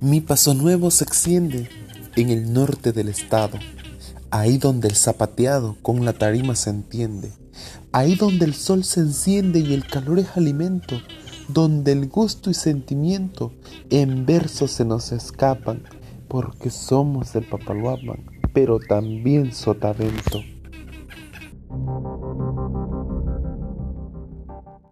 Mi paso nuevo se extiende en el norte del estado, ahí donde el zapateado con la tarima se entiende, ahí donde el sol se enciende y el calor es alimento, donde el gusto y sentimiento en versos se nos escapan, porque somos del Papaloapan, pero también Sotavento.